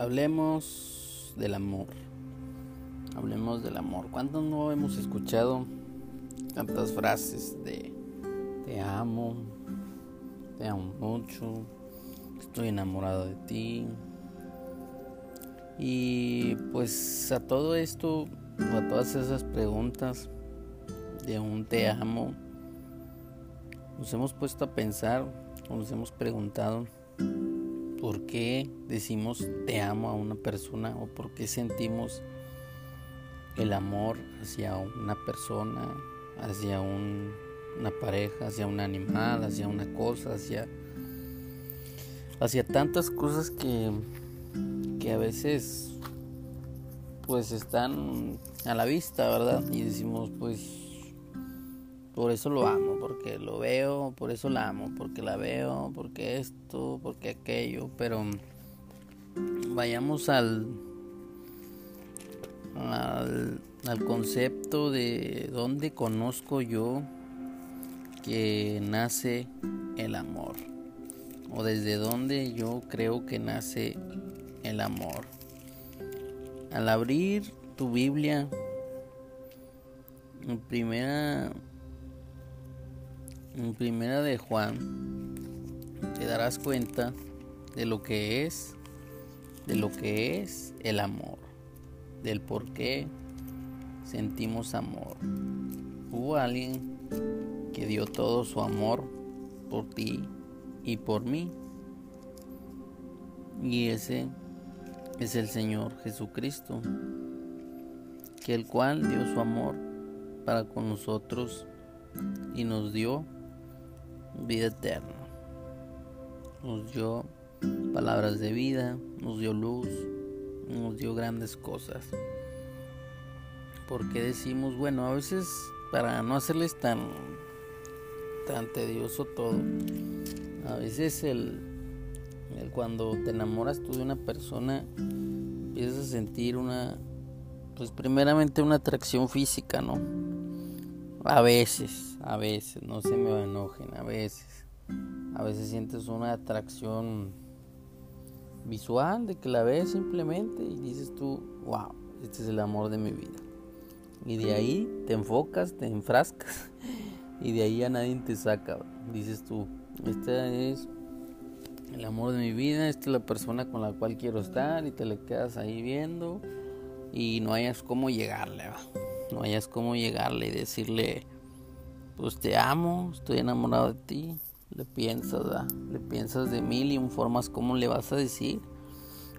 Hablemos del amor. Hablemos del amor. ¿Cuántos no hemos escuchado tantas frases de te amo, te amo mucho, estoy enamorado de ti? Y pues a todo esto, a todas esas preguntas de un te amo, nos hemos puesto a pensar, nos hemos preguntado por qué decimos te amo a una persona o por qué sentimos el amor hacia una persona, hacia una pareja, hacia un animal, hacia una cosa, hacia, hacia tantas cosas que, que a veces pues están a la vista, ¿verdad? Y decimos pues por eso lo amo, porque lo veo, por eso la amo, porque la veo, porque esto, porque aquello, pero vayamos al, al, concepto de dónde conozco yo que nace el amor o desde dónde yo creo que nace el amor. Al abrir tu Biblia, primera en primera de Juan te darás cuenta de lo que es, de lo que es el amor, del por qué sentimos amor. Hubo alguien que dio todo su amor por ti y por mí. Y ese es el Señor Jesucristo, que el cual dio su amor para con nosotros y nos dio vida eterna. Nos dio palabras de vida, nos dio luz, nos dio grandes cosas. Porque decimos, bueno, a veces para no hacerles tan, tan tedioso todo, a veces el, el cuando te enamoras tú de una persona, empiezas a sentir una, pues primeramente una atracción física, ¿no? A veces, a veces, no se me enojen, a veces. A veces sientes una atracción visual de que la ves simplemente y dices tú, wow, este es el amor de mi vida. Y de ahí te enfocas, te enfrascas y de ahí a nadie te saca. Dices tú, este es el amor de mi vida, esta es la persona con la cual quiero estar y te le quedas ahí viendo y no hayas cómo llegarle. ¿va? No hayas cómo llegarle y decirle, pues te amo, estoy enamorado de ti, le piensas, le piensas de mil y un formas cómo le vas a decir,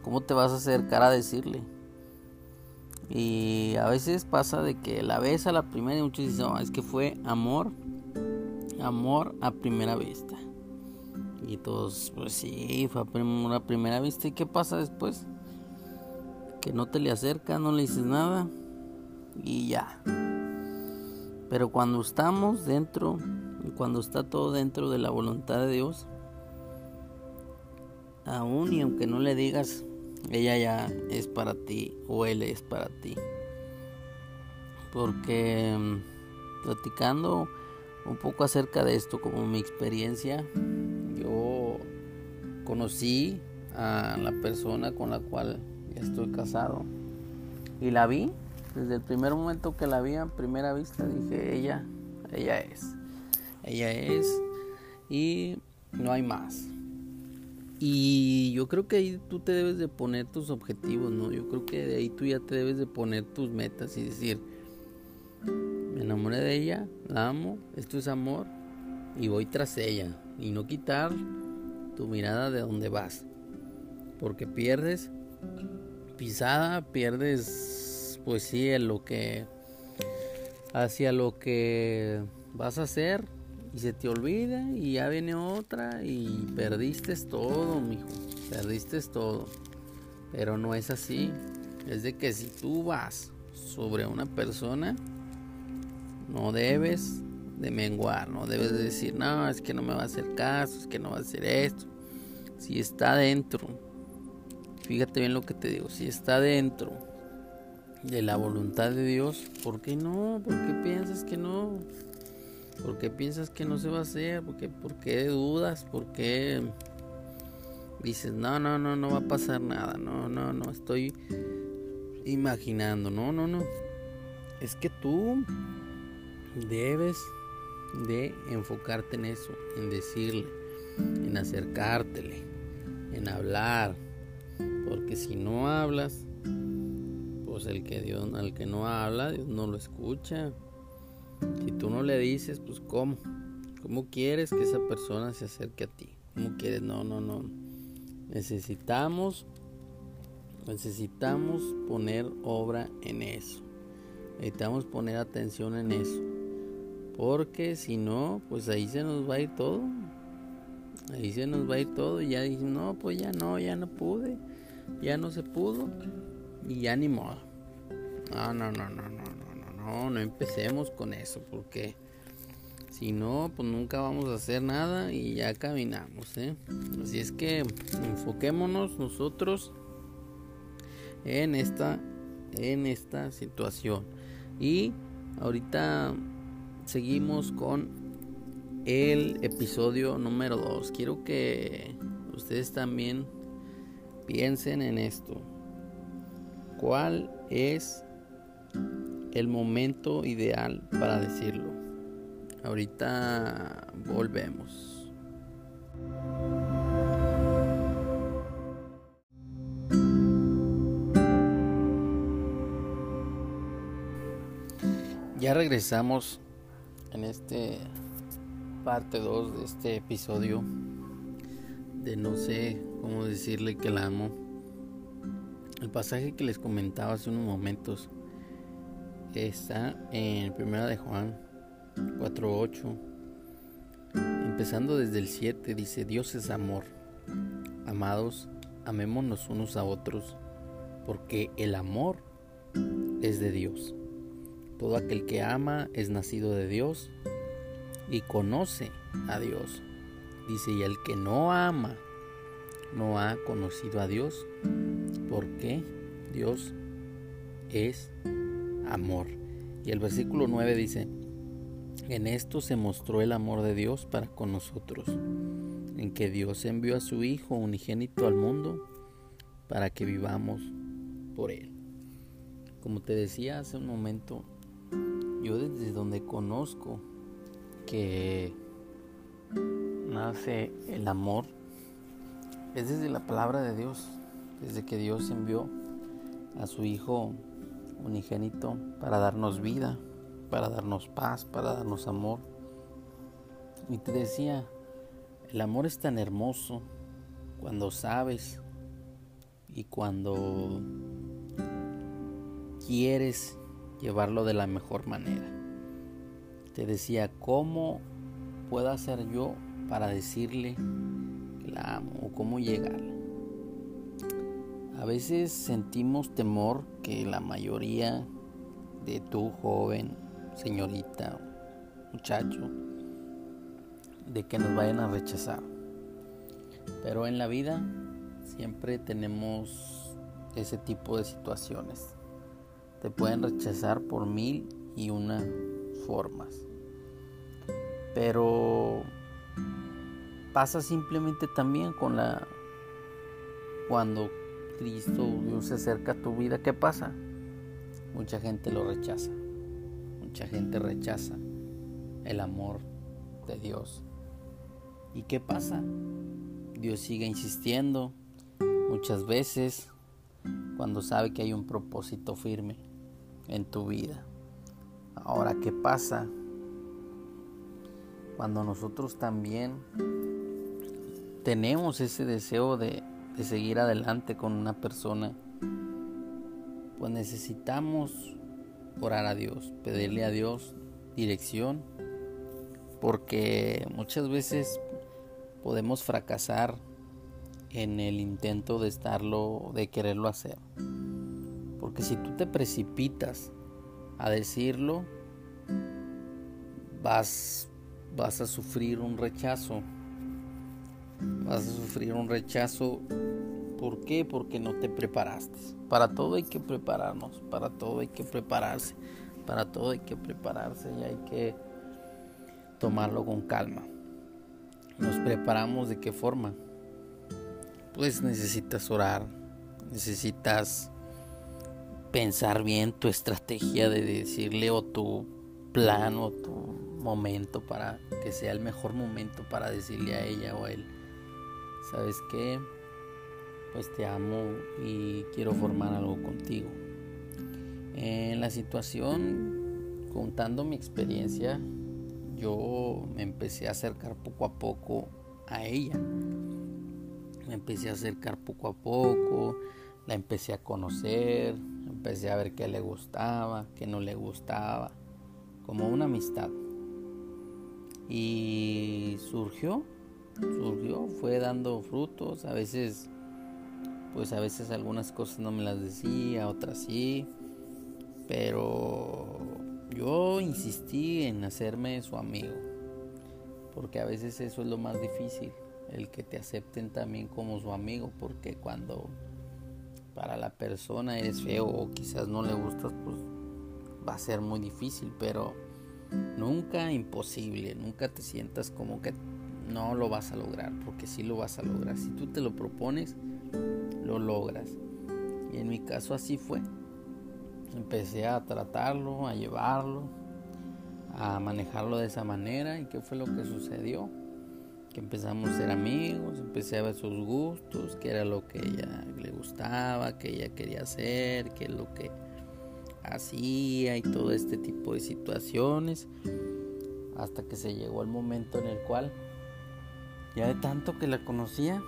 cómo te vas a acercar a decirle. Y a veces pasa de que la ves a la primera y muchos dicen, es que fue amor, amor a primera vista. Y todos, pues sí, fue a primera vista. ¿Y qué pasa después? Que no te le acercas, no le dices nada y ya. Pero cuando estamos dentro, cuando está todo dentro de la voluntad de Dios, aún y aunque no le digas, ella ya es para ti o él es para ti. Porque mm, platicando un poco acerca de esto, como mi experiencia, yo conocí a la persona con la cual estoy casado y la vi desde el primer momento que la vi a primera vista dije, ella, ella es. Ella es y no hay más. Y yo creo que ahí tú te debes de poner tus objetivos, ¿no? Yo creo que de ahí tú ya te debes de poner tus metas y decir, me enamoré de ella, la amo, esto es amor y voy tras ella. Y no quitar tu mirada de donde vas. Porque pierdes pisada, pierdes pues sí, lo que hacia lo que vas a hacer y se te olvida y ya viene otra y perdiste todo, mijo, perdiste todo. Pero no es así. Es de que si tú vas sobre una persona, no debes de menguar, no debes de decir, no, es que no me va a hacer caso, es que no va a hacer esto. Si está dentro, fíjate bien lo que te digo, si está dentro de la voluntad de Dios, ¿por qué no? ¿Por qué piensas que no? ¿Por qué piensas que no se va a hacer? ¿Por qué, por qué dudas? ¿Por qué dices, no, no, no, no va a pasar nada, no, no, no, estoy imaginando, no, no, no. Es que tú debes de enfocarte en eso, en decirle, en acercártele, en hablar, porque si no hablas, pues el que Dios, al que no habla, Dios no lo escucha. Si tú no le dices, pues cómo, cómo quieres que esa persona se acerque a ti, cómo quieres, no, no, no. Necesitamos, necesitamos poner obra en eso. Necesitamos poner atención en eso. Porque si no, pues ahí se nos va a ir todo. Ahí se nos va a ir todo. Y ya dicen, no, pues ya no, ya no pude. Ya no se pudo. Y ya ni modo. No, no, no, no, no, no, no, no, empecemos con eso, porque si no, pues nunca vamos a hacer nada y ya caminamos, ¿eh? Así es que enfoquémonos nosotros en esta, en esta situación. Y ahorita seguimos con el episodio número 2. Quiero que ustedes también piensen en esto. ¿Cuál es el momento ideal para decirlo? Ahorita volvemos. Ya regresamos en este parte 2 de este episodio de no sé cómo decirle que la amo. El pasaje que les comentaba hace unos momentos está en Primera de Juan 4:8. Empezando desde el 7 dice, Dios es amor. Amados, amémonos unos a otros, porque el amor es de Dios. Todo aquel que ama es nacido de Dios y conoce a Dios. Dice, y el que no ama no ha conocido a Dios, porque Dios es amor. Y el versículo 9 dice, en esto se mostró el amor de Dios para con nosotros, en que Dios envió a su Hijo unigénito al mundo para que vivamos por Él. Como te decía hace un momento, yo desde donde conozco que nace el amor es desde la palabra de Dios, desde que Dios envió a su Hijo unigénito para darnos vida, para darnos paz, para darnos amor. Y te decía, el amor es tan hermoso cuando sabes y cuando quieres llevarlo de la mejor manera. Te decía, ¿cómo puedo hacer yo para decirle que la amo o cómo llegarle? A veces sentimos temor que la mayoría de tu joven, señorita, muchacho, de que nos vayan a rechazar. Pero en la vida siempre tenemos ese tipo de situaciones. Te pueden rechazar por mil y una formas. Pero pasa simplemente también con la cuando Cristo Dios se acerca a tu vida, ¿qué pasa? Mucha gente lo rechaza. Mucha gente rechaza el amor de Dios. ¿Y qué pasa? Dios sigue insistiendo muchas veces cuando sabe que hay un propósito firme en tu vida. Ahora, ¿qué pasa cuando nosotros también tenemos ese deseo de, de seguir adelante con una persona? Pues necesitamos orar a Dios, pedirle a Dios dirección, porque muchas veces podemos fracasar en el intento de estarlo, de quererlo hacer. Porque si tú te precipitas a decirlo, vas, vas a sufrir un rechazo. Vas a sufrir un rechazo. ¿Por qué? Porque no te preparaste. Para todo hay que prepararnos. Para todo hay que prepararse. Para todo hay que prepararse y hay que tomarlo con calma. Nos preparamos de qué forma? pues necesitas orar, necesitas pensar bien tu estrategia de decirle o tu plan o tu momento para que sea el mejor momento para decirle a ella o a él, ¿sabes qué? Pues te amo y quiero formar algo contigo. En la situación, contando mi experiencia, yo me empecé a acercar poco a poco a ella. Me empecé a acercar poco a poco, la empecé a conocer, empecé a ver qué le gustaba, qué no le gustaba, como una amistad. Y surgió, surgió, fue dando frutos, a veces, pues a veces algunas cosas no me las decía, otras sí, pero yo insistí en hacerme su amigo, porque a veces eso es lo más difícil, el que te acepten también como su amigo, porque cuando para la persona eres feo o quizás no le gustas, pues va a ser muy difícil, pero nunca imposible, nunca te sientas como que no lo vas a lograr, porque sí lo vas a lograr. Si tú te lo propones, lo logras. Y en mi caso así fue. Empecé a tratarlo, a llevarlo, a manejarlo de esa manera. ¿Y qué fue lo que sucedió? que empezamos a ser amigos, empecé a ver sus gustos, qué era lo que ella le gustaba, qué ella quería hacer, qué es lo que hacía y todo este tipo de situaciones, hasta que se llegó el momento en el cual, ya de tanto que la conocía,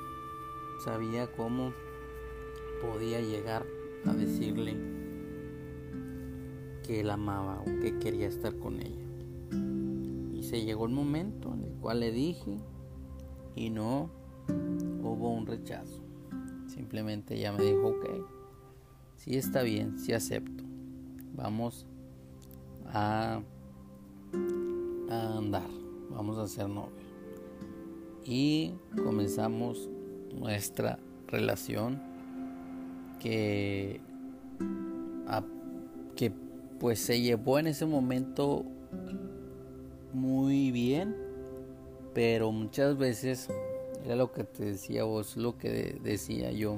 sabía cómo podía llegar a decirle que la amaba o que quería estar con ella. Y se llegó el momento en el cual le dije y no hubo un rechazo. Simplemente ella me dijo, ok, sí está bien, sí acepto. Vamos a, a andar, vamos a ser novios. Y comenzamos nuestra relación que, que pues se llevó en ese momento muy bien pero muchas veces, era lo que te decía vos, lo que decía yo,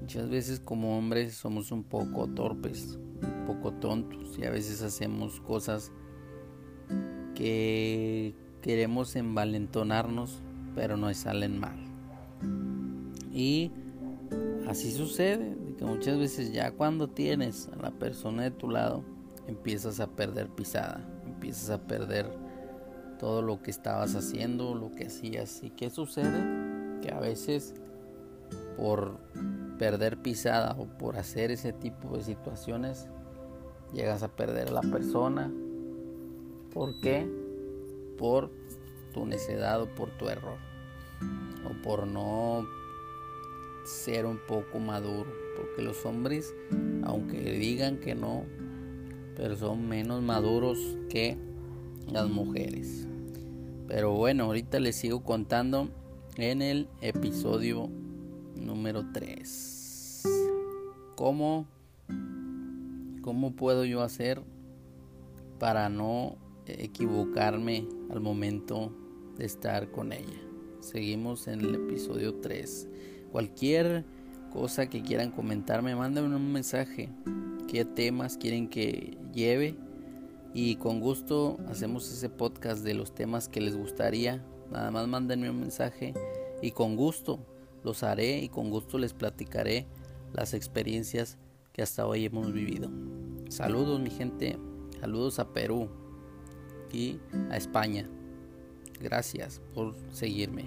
muchas veces como hombres somos un poco torpes, un poco tontos y a veces hacemos cosas que queremos envalentonarnos, pero nos salen mal. Y así sucede, que muchas veces ya cuando tienes a la persona de tu lado, empiezas a perder pisada, empiezas a perder todo lo que estabas haciendo, lo que hacías. ¿Y qué sucede? Que a veces por perder pisada o por hacer ese tipo de situaciones, llegas a perder a la persona. ¿Por qué? Por tu necedad o por tu error. O por no ser un poco maduro. Porque los hombres, aunque digan que no, pero son menos maduros que las mujeres. Pero bueno, ahorita les sigo contando en el episodio número 3. ¿Cómo, ¿Cómo puedo yo hacer para no equivocarme al momento de estar con ella? Seguimos en el episodio 3. Cualquier cosa que quieran comentarme, mándenme un mensaje. ¿Qué temas quieren que lleve? y con gusto hacemos ese podcast de los temas que les gustaría. Nada más mándenme un mensaje y con gusto los haré y con gusto les platicaré las experiencias que hasta hoy hemos vivido. Saludos mi gente, saludos a Perú y a España. Gracias por seguirme.